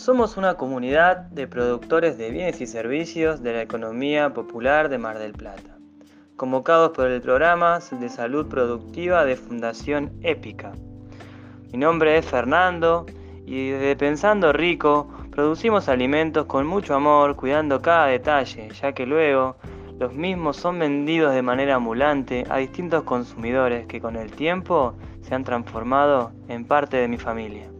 Somos una comunidad de productores de bienes y servicios de la economía popular de Mar del Plata, convocados por el programa de salud productiva de Fundación Épica. Mi nombre es Fernando y desde Pensando Rico producimos alimentos con mucho amor, cuidando cada detalle, ya que luego los mismos son vendidos de manera ambulante a distintos consumidores que con el tiempo se han transformado en parte de mi familia.